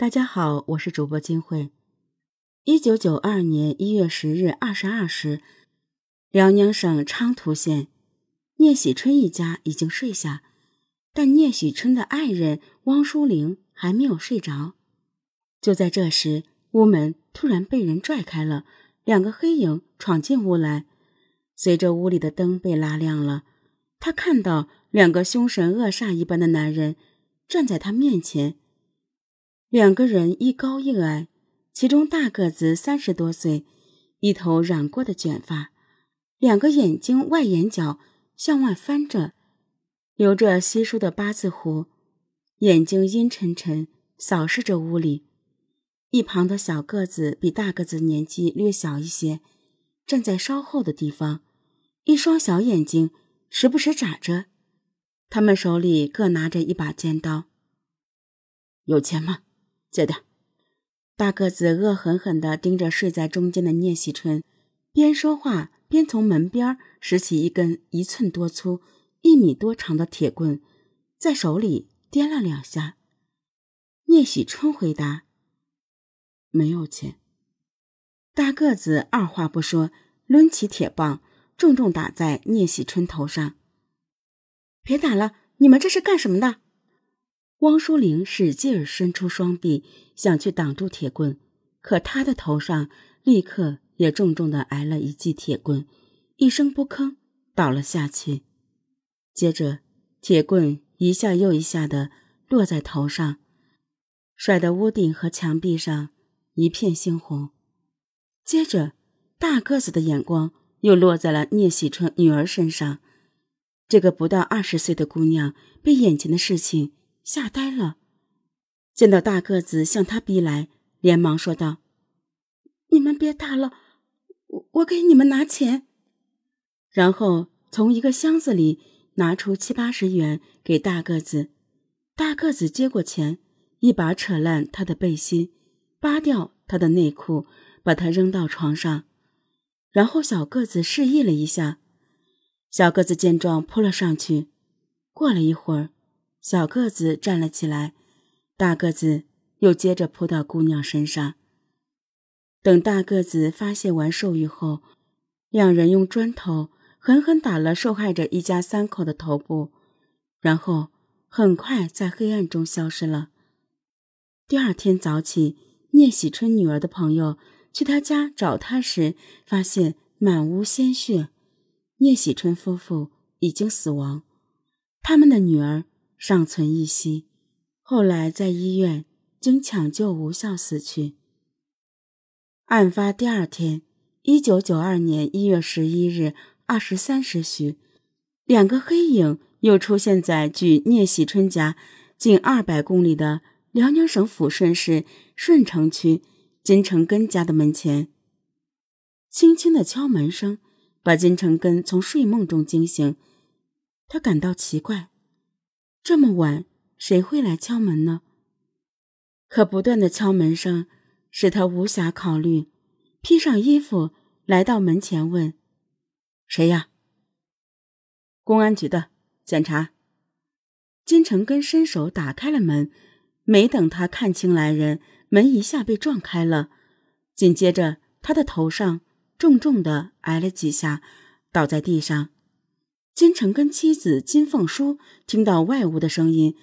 大家好，我是主播金慧。一九九二年一月十日二十二时，辽宁省昌图县聂喜春一家已经睡下，但聂喜春的爱人汪淑玲还没有睡着。就在这时，屋门突然被人拽开了，两个黑影闯进屋来。随着屋里的灯被拉亮了，他看到两个凶神恶煞一般的男人站在他面前。两个人一高一矮，其中大个子三十多岁，一头染过的卷发，两个眼睛外眼角向外翻着，留着稀疏的八字胡，眼睛阴沉沉，扫视着屋里。一旁的小个子比大个子年纪略小一些，站在稍后的地方，一双小眼睛时不时眨着。他们手里各拿着一把尖刀。有钱吗？借点。大个子恶狠狠地盯着睡在中间的聂喜春，边说话边从门边拾起一根一寸多粗、一米多长的铁棍，在手里掂了两下。聂喜春回答：“没有钱。”大个子二话不说，抡起铁棒，重重打在聂喜春头上。“别打了！你们这是干什么的？”汪淑玲使劲伸出双臂，想去挡住铁棍，可她的头上立刻也重重的挨了一记铁棍，一声不吭倒了下去。接着，铁棍一下又一下的落在头上，甩得屋顶和墙壁上一片猩红。接着，大个子的眼光又落在了聂喜春女儿身上。这个不到二十岁的姑娘被眼前的事情。吓呆了，见到大个子向他逼来，连忙说道：“你们别打了，我我给你们拿钱。”然后从一个箱子里拿出七八十元给大个子。大个子接过钱，一把扯烂他的背心，扒掉他的内裤，把他扔到床上。然后小个子示意了一下，小个子见状扑了上去。过了一会儿。小个子站了起来，大个子又接着扑到姑娘身上。等大个子发泄完兽欲后，两人用砖头狠狠打了受害者一家三口的头部，然后很快在黑暗中消失了。第二天早起，聂喜春女儿的朋友去他家找他时，发现满屋鲜血，聂喜春夫妇已经死亡，他们的女儿。尚存一息，后来在医院经抢救无效死去。案发第二天，一九九二年一月十一日二十三时许，两个黑影又出现在距聂喜春家近二百公里的辽宁省抚顺市顺城区金城根家的门前。轻轻的敲门声把金城根从睡梦中惊醒，他感到奇怪。这么晚，谁会来敲门呢？可不断的敲门声使他无暇考虑，披上衣服来到门前问：“谁呀？”“公安局的，检查。”金城根伸手打开了门，没等他看清来人，门一下被撞开了，紧接着他的头上重重的挨了几下，倒在地上。金城跟妻子金凤书听到外屋的声音，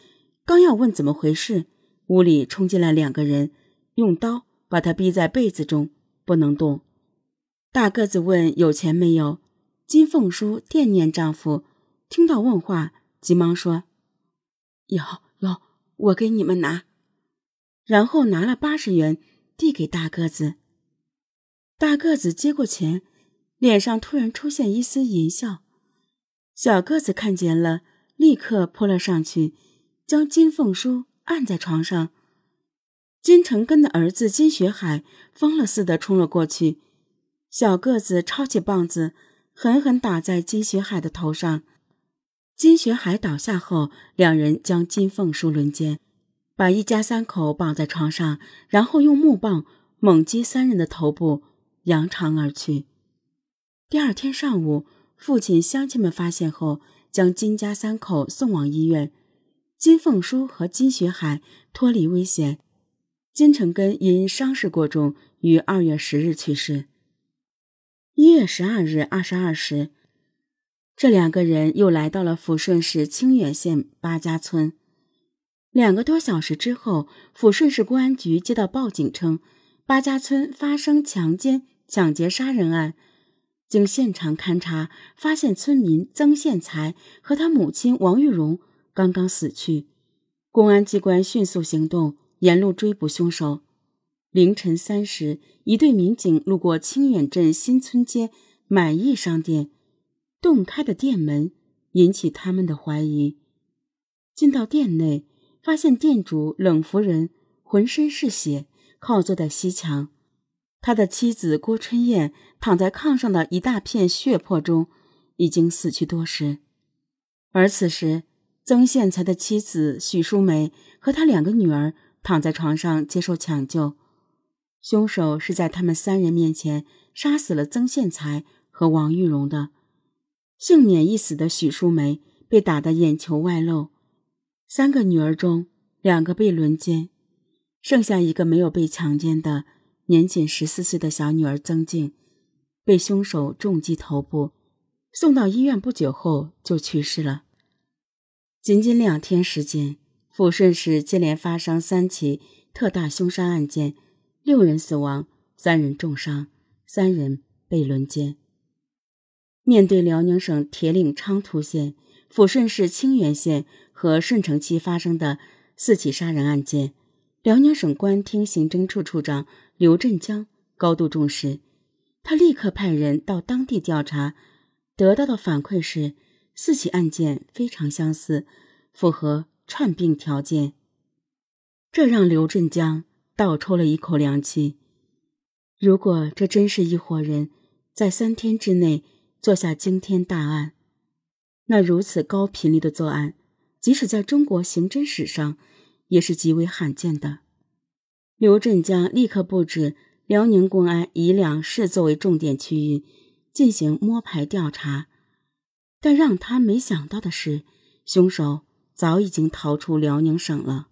刚要问怎么回事，屋里冲进来两个人，用刀把他逼在被子中，不能动。大个子问有钱没有，金凤书惦念丈夫，听到问话，急忙说：“有有，我给你们拿。”然后拿了八十元递给大个子。大个子接过钱，脸上突然出现一丝淫笑。小个子看见了，立刻扑了上去，将金凤书按在床上。金成根的儿子金学海疯了似的冲了过去，小个子抄起棒子，狠狠打在金学海的头上。金学海倒下后，两人将金凤书轮奸，把一家三口绑在床上，然后用木棒猛击三人的头部，扬长而去。第二天上午。父亲、乡亲们发现后，将金家三口送往医院。金凤书和金学海脱离危险，金成根因伤势过重，于二月十日去世。一月十二日二十二时，这两个人又来到了抚顺市清远县八家村。两个多小时之后，抚顺市公安局接到报警称，八家村发生强奸、抢劫、杀人案。经现场勘查，发现村民曾宪才和他母亲王玉荣刚刚死去。公安机关迅速行动，沿路追捕凶手。凌晨三时，一队民警路过清远镇新村街满意商店，洞开的店门引起他们的怀疑。进到店内。发现店主冷夫人浑身是血，靠坐在西墙；他的妻子郭春燕躺在炕上的一大片血泊中，已经死去多时。而此时，曾宪才的妻子许淑梅和他两个女儿躺在床上接受抢救。凶手是在他们三人面前杀死了曾宪才和王玉荣的。幸免一死的许淑梅被打得眼球外露。三个女儿中，两个被轮奸，剩下一个没有被强奸的年仅十四岁的小女儿曾静，被凶手重击头部，送到医院不久后就去世了。仅仅两天时间，抚顺市接连发生三起特大凶杀案件，六人死亡，三人重伤，三人被轮奸。面对辽宁省铁岭昌图县。抚顺市清源县和顺城区发生的四起杀人案件，辽宁省公安厅刑侦处处长刘振江高度重视，他立刻派人到当地调查，得到的反馈是四起案件非常相似，符合串并条件。这让刘振江倒抽了一口凉气。如果这真是一伙人在三天之内做下惊天大案，那如此高频率的作案，即使在中国刑侦史上，也是极为罕见的。刘振江立刻布置辽宁公安以两市作为重点区域，进行摸排调查。但让他没想到的是，凶手早已经逃出辽宁省了。